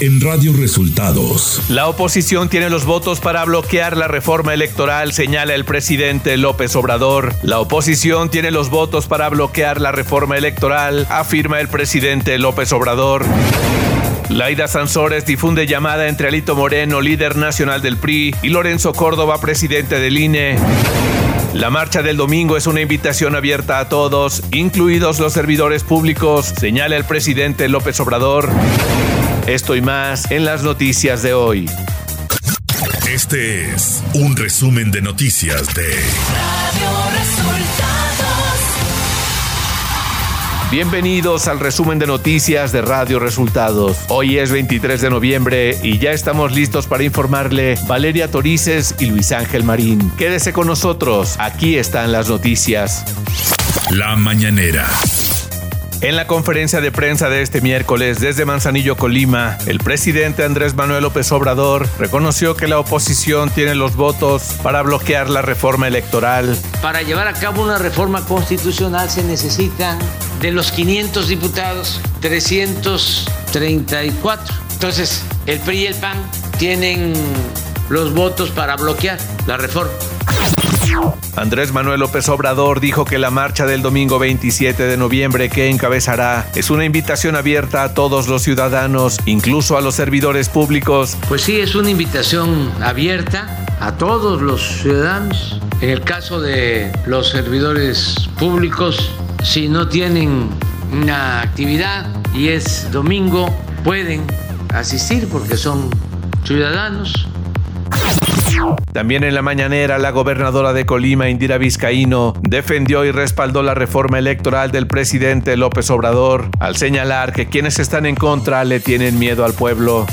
en Radio Resultados. La oposición tiene los votos para bloquear la reforma electoral, señala el presidente López Obrador. La oposición tiene los votos para bloquear la reforma electoral, afirma el presidente López Obrador. Laida Sansores difunde llamada entre Alito Moreno, líder nacional del PRI, y Lorenzo Córdoba, presidente del INE. La marcha del domingo es una invitación abierta a todos, incluidos los servidores públicos, señala el presidente López Obrador. Esto y más en las noticias de hoy. Este es un resumen de noticias de Radio Resultados. Bienvenidos al resumen de noticias de Radio Resultados. Hoy es 23 de noviembre y ya estamos listos para informarle Valeria Torices y Luis Ángel Marín. Quédese con nosotros, aquí están las noticias. La mañanera. En la conferencia de prensa de este miércoles desde Manzanillo, Colima, el presidente Andrés Manuel López Obrador reconoció que la oposición tiene los votos para bloquear la reforma electoral. Para llevar a cabo una reforma constitucional se necesitan de los 500 diputados, 334. Entonces, el PRI y el PAN tienen los votos para bloquear la reforma. Andrés Manuel López Obrador dijo que la marcha del domingo 27 de noviembre que encabezará es una invitación abierta a todos los ciudadanos, incluso a los servidores públicos. Pues sí, es una invitación abierta a todos los ciudadanos. En el caso de los servidores públicos, si no tienen una actividad y es domingo, pueden asistir porque son ciudadanos también en la mañanera, la gobernadora de Colima, Indira Vizcaíno, defendió y respaldó la reforma electoral del presidente López Obrador, al señalar que quienes están en contra le tienen miedo al pueblo.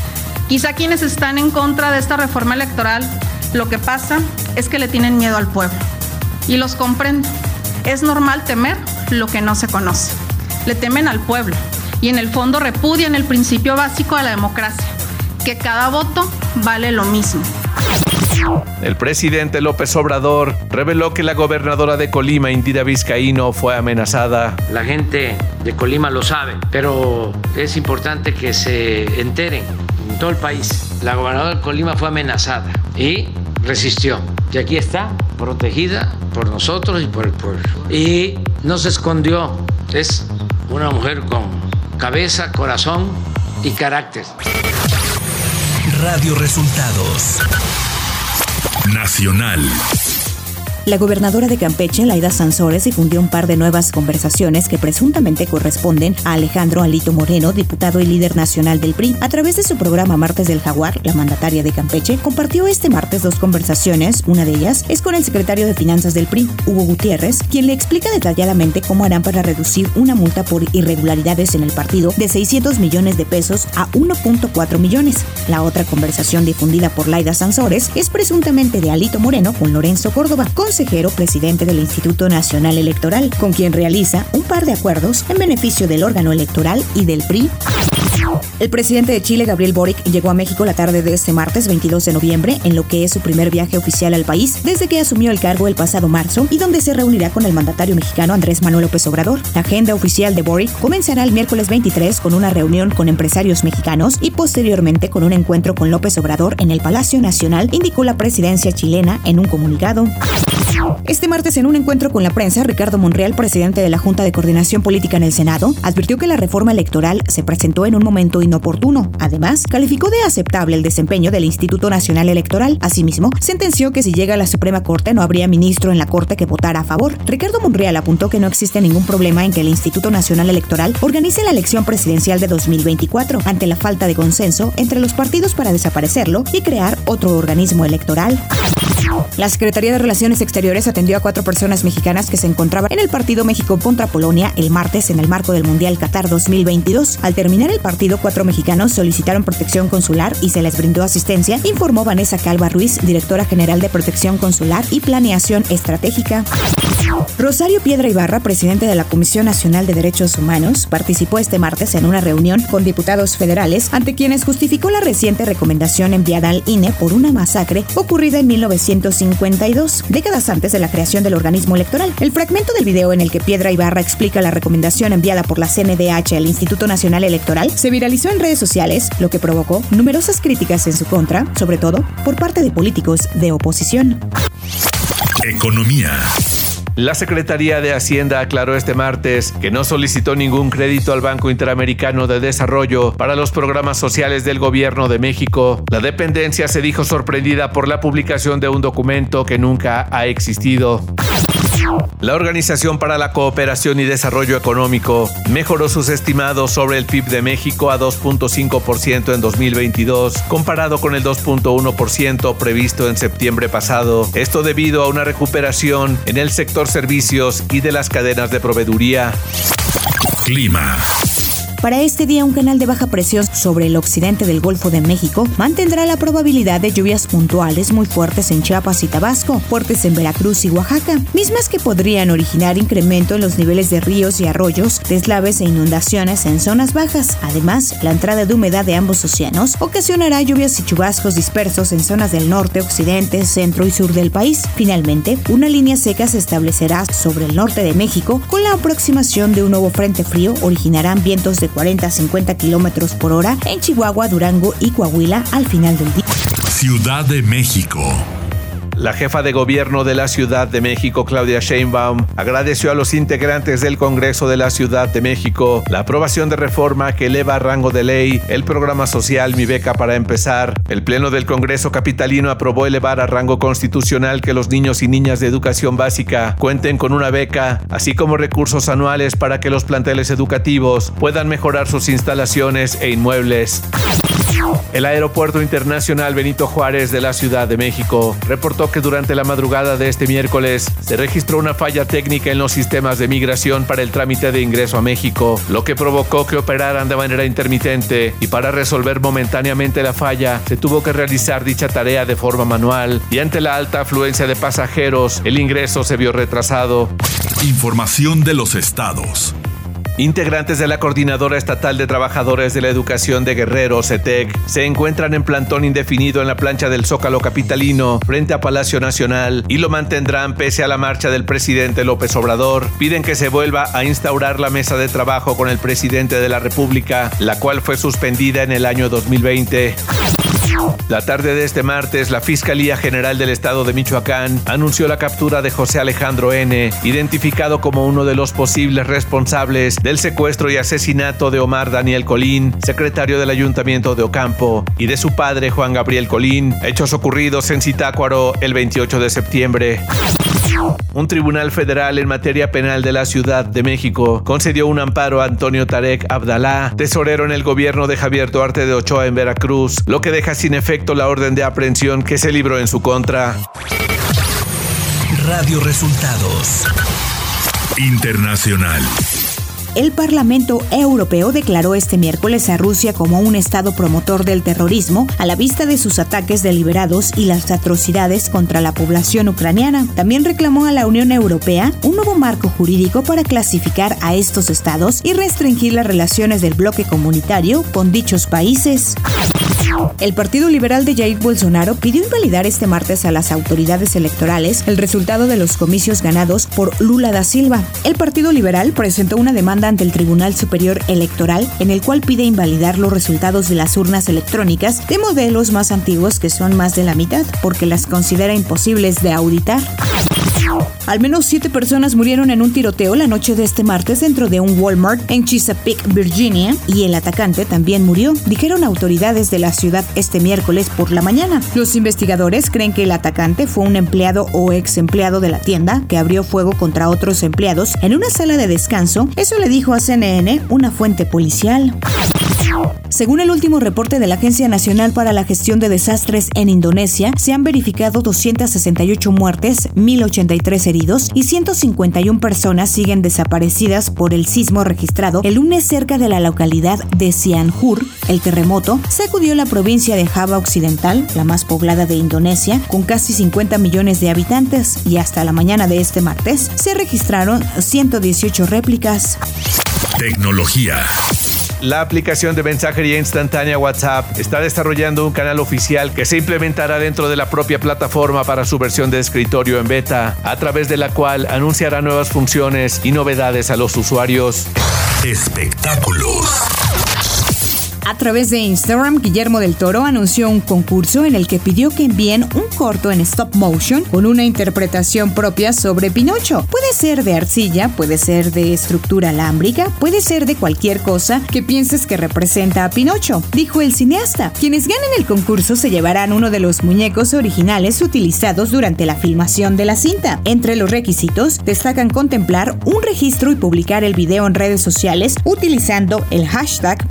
Quizá quienes están en contra de esta reforma electoral, lo que pasa es que le tienen miedo al pueblo. Y los comprendo. Es normal temer lo que no se conoce. Le temen al pueblo y en el fondo repudian el principio básico de la democracia, que cada voto vale lo mismo. El presidente López Obrador reveló que la gobernadora de Colima, Indira Vizcaíno, fue amenazada. La gente de Colima lo sabe, pero es importante que se enteren en todo el país. La gobernadora de Colima fue amenazada y resistió. Y aquí está, protegida por nosotros y por el pueblo. Y no se escondió. Es una mujer con cabeza, corazón y carácter. Radio Resultados Nacional. La gobernadora de Campeche, Laida Sansores, difundió un par de nuevas conversaciones que presuntamente corresponden a Alejandro Alito Moreno, diputado y líder nacional del PRI. A través de su programa Martes del Jaguar, la mandataria de Campeche compartió este martes dos conversaciones. Una de ellas es con el secretario de Finanzas del PRI, Hugo Gutiérrez, quien le explica detalladamente cómo harán para reducir una multa por irregularidades en el partido de 600 millones de pesos a 1.4 millones. La otra conversación difundida por Laida Sansores es presuntamente de Alito Moreno con Lorenzo Córdoba, consejero presidente del Instituto Nacional Electoral, con quien realiza un par de acuerdos en beneficio del órgano electoral y del PRI. El presidente de Chile, Gabriel Boric, llegó a México la tarde de este martes 22 de noviembre, en lo que es su primer viaje oficial al país desde que asumió el cargo el pasado marzo y donde se reunirá con el mandatario mexicano Andrés Manuel López Obrador. La agenda oficial de Boric comenzará el miércoles 23 con una reunión con empresarios mexicanos y posteriormente con un encuentro con López Obrador en el Palacio Nacional, indicó la presidencia chilena en un comunicado. Este martes, en un encuentro con la prensa, Ricardo Monreal, presidente de la Junta de Coordinación Política en el Senado, advirtió que la reforma electoral se presentó en un momento inoportuno. Además, calificó de aceptable el desempeño del Instituto Nacional Electoral. Asimismo, sentenció que si llega a la Suprema Corte no habría ministro en la Corte que votara a favor. Ricardo Monreal apuntó que no existe ningún problema en que el Instituto Nacional Electoral organice la elección presidencial de 2024 ante la falta de consenso entre los partidos para desaparecerlo y crear otro organismo electoral. La Secretaría de Relaciones Exteriores atendió a cuatro personas mexicanas que se encontraban en el partido México contra Polonia el martes en el marco del Mundial Qatar 2022. Al terminar el partido, cuatro mexicanos solicitaron protección consular y se les brindó asistencia, informó Vanessa Calva Ruiz, directora general de Protección Consular y Planeación Estratégica. Rosario Piedra Ibarra, presidente de la Comisión Nacional de Derechos Humanos, participó este martes en una reunión con diputados federales ante quienes justificó la reciente recomendación enviada al INE por una masacre ocurrida en 1952. Décadas antes de la creación del organismo electoral. El fragmento del video en el que Piedra Ibarra explica la recomendación enviada por la CNDH al Instituto Nacional Electoral se viralizó en redes sociales, lo que provocó numerosas críticas en su contra, sobre todo por parte de políticos de oposición. Economía. La Secretaría de Hacienda aclaró este martes que no solicitó ningún crédito al Banco Interamericano de Desarrollo para los programas sociales del gobierno de México. La dependencia se dijo sorprendida por la publicación de un documento que nunca ha existido. La Organización para la Cooperación y Desarrollo Económico mejoró sus estimados sobre el PIB de México a 2.5% en 2022, comparado con el 2.1% previsto en septiembre pasado. Esto debido a una recuperación en el sector servicios y de las cadenas de proveeduría. Clima. Para este día, un canal de baja presión sobre el occidente del Golfo de México mantendrá la probabilidad de lluvias puntuales muy fuertes en Chiapas y Tabasco, fuertes en Veracruz y Oaxaca, mismas que podrían originar incremento en los niveles de ríos y arroyos, deslaves e inundaciones en zonas bajas. Además, la entrada de humedad de ambos océanos ocasionará lluvias y chubascos dispersos en zonas del norte, occidente, centro y sur del país. Finalmente, una línea seca se establecerá sobre el norte de México con la aproximación de un nuevo frente frío originarán vientos de 40 a 50 kilómetros por hora en Chihuahua, Durango y Coahuila al final del día. Ciudad de México. La jefa de gobierno de la Ciudad de México, Claudia Sheinbaum, agradeció a los integrantes del Congreso de la Ciudad de México la aprobación de reforma que eleva a rango de ley el programa social Mi Beca para empezar. El Pleno del Congreso Capitalino aprobó elevar a rango constitucional que los niños y niñas de educación básica cuenten con una beca, así como recursos anuales para que los planteles educativos puedan mejorar sus instalaciones e inmuebles. El Aeropuerto Internacional Benito Juárez de la Ciudad de México reportó que durante la madrugada de este miércoles se registró una falla técnica en los sistemas de migración para el trámite de ingreso a México, lo que provocó que operaran de manera intermitente y para resolver momentáneamente la falla se tuvo que realizar dicha tarea de forma manual y ante la alta afluencia de pasajeros el ingreso se vio retrasado. Información de los estados. Integrantes de la Coordinadora Estatal de Trabajadores de la Educación de Guerrero, CETEC, se encuentran en plantón indefinido en la plancha del Zócalo Capitalino, frente a Palacio Nacional, y lo mantendrán pese a la marcha del presidente López Obrador. Piden que se vuelva a instaurar la mesa de trabajo con el presidente de la República, la cual fue suspendida en el año 2020. La tarde de este martes, la Fiscalía General del Estado de Michoacán anunció la captura de José Alejandro N., identificado como uno de los posibles responsables del secuestro y asesinato de Omar Daniel Colín, secretario del Ayuntamiento de Ocampo, y de su padre Juan Gabriel Colín, hechos ocurridos en Zitácuaro el 28 de septiembre. Un tribunal federal en materia penal de la Ciudad de México concedió un amparo a Antonio Tarek Abdalá, tesorero en el gobierno de Javier Duarte de Ochoa en Veracruz, lo que deja sin efecto la orden de aprehensión que se libró en su contra. Radio Resultados. Internacional. El Parlamento Europeo declaró este miércoles a Rusia como un Estado promotor del terrorismo a la vista de sus ataques deliberados y las atrocidades contra la población ucraniana. También reclamó a la Unión Europea un nuevo marco jurídico para clasificar a estos estados y restringir las relaciones del bloque comunitario con dichos países. El Partido Liberal de Jair Bolsonaro pidió invalidar este martes a las autoridades electorales el resultado de los comicios ganados por Lula da Silva. El Partido Liberal presentó una demanda ante el Tribunal Superior Electoral en el cual pide invalidar los resultados de las urnas electrónicas de modelos más antiguos que son más de la mitad porque las considera imposibles de auditar. Al menos siete personas murieron en un tiroteo la noche de este martes dentro de un Walmart en Chesapeake, Virginia, y el atacante también murió, dijeron autoridades de la ciudad este miércoles por la mañana. Los investigadores creen que el atacante fue un empleado o ex empleado de la tienda que abrió fuego contra otros empleados en una sala de descanso. Eso le dijo a CNN una fuente policial. Según el último reporte de la Agencia Nacional para la Gestión de Desastres en Indonesia, se han verificado 268 muertes, 1083 heridos y 151 personas siguen desaparecidas por el sismo registrado el lunes cerca de la localidad de Cianjur. El terremoto sacudió la provincia de Java Occidental, la más poblada de Indonesia, con casi 50 millones de habitantes, y hasta la mañana de este martes se registraron 118 réplicas. Tecnología. La aplicación de mensajería instantánea WhatsApp está desarrollando un canal oficial que se implementará dentro de la propia plataforma para su versión de escritorio en beta, a través de la cual anunciará nuevas funciones y novedades a los usuarios. Espectáculos. A través de Instagram, Guillermo del Toro anunció un concurso en el que pidió que envíen un corto en stop motion con una interpretación propia sobre Pinocho. Puede ser de arcilla, puede ser de estructura alámbrica, puede ser de cualquier cosa que pienses que representa a Pinocho, dijo el cineasta. Quienes ganen el concurso se llevarán uno de los muñecos originales utilizados durante la filmación de la cinta. Entre los requisitos destacan contemplar un registro y publicar el video en redes sociales utilizando el hashtag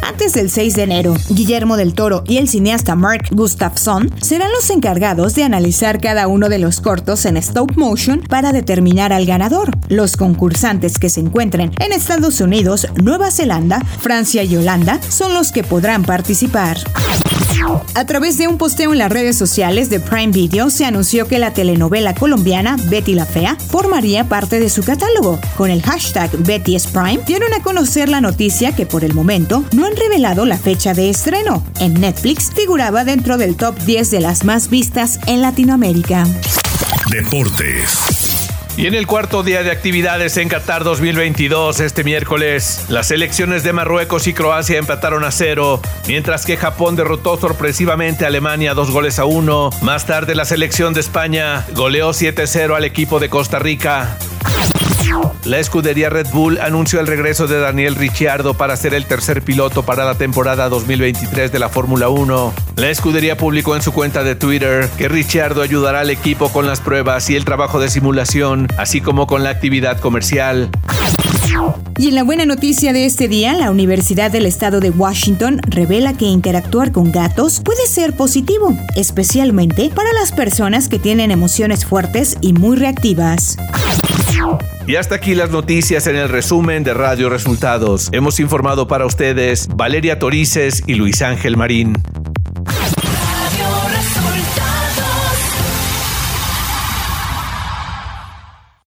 Antes del 6 de enero. Guillermo del Toro y el cineasta Mark Gustafson serán los encargados de analizar cada uno de los cortos en stop motion para determinar al ganador. Los concursantes que se encuentren en Estados Unidos, Nueva Zelanda, Francia y Holanda son los que podrán participar. A través de un posteo en las redes sociales de Prime Video se anunció que la telenovela colombiana Betty la Fea formaría parte de su catálogo. Con el hashtag Betty Prime dieron a conocer la noticia que por el momento no han revelado la fecha de estreno. En Netflix figuraba dentro del top 10 de las más vistas en Latinoamérica. Deportes. Y en el cuarto día de actividades en Qatar 2022, este miércoles, las selecciones de Marruecos y Croacia empataron a cero, mientras que Japón derrotó sorpresivamente a Alemania dos goles a uno. Más tarde, la selección de España goleó 7-0 al equipo de Costa Rica. La escudería Red Bull anunció el regreso de Daniel Ricciardo para ser el tercer piloto para la temporada 2023 de la Fórmula 1. La escudería publicó en su cuenta de Twitter que Ricciardo ayudará al equipo con las pruebas y el trabajo de simulación, así como con la actividad comercial. Y en la buena noticia de este día, la Universidad del Estado de Washington revela que interactuar con gatos puede ser positivo, especialmente para las personas que tienen emociones fuertes y muy reactivas. Y hasta aquí las noticias en el resumen de Radio Resultados. Hemos informado para ustedes Valeria Torices y Luis Ángel Marín.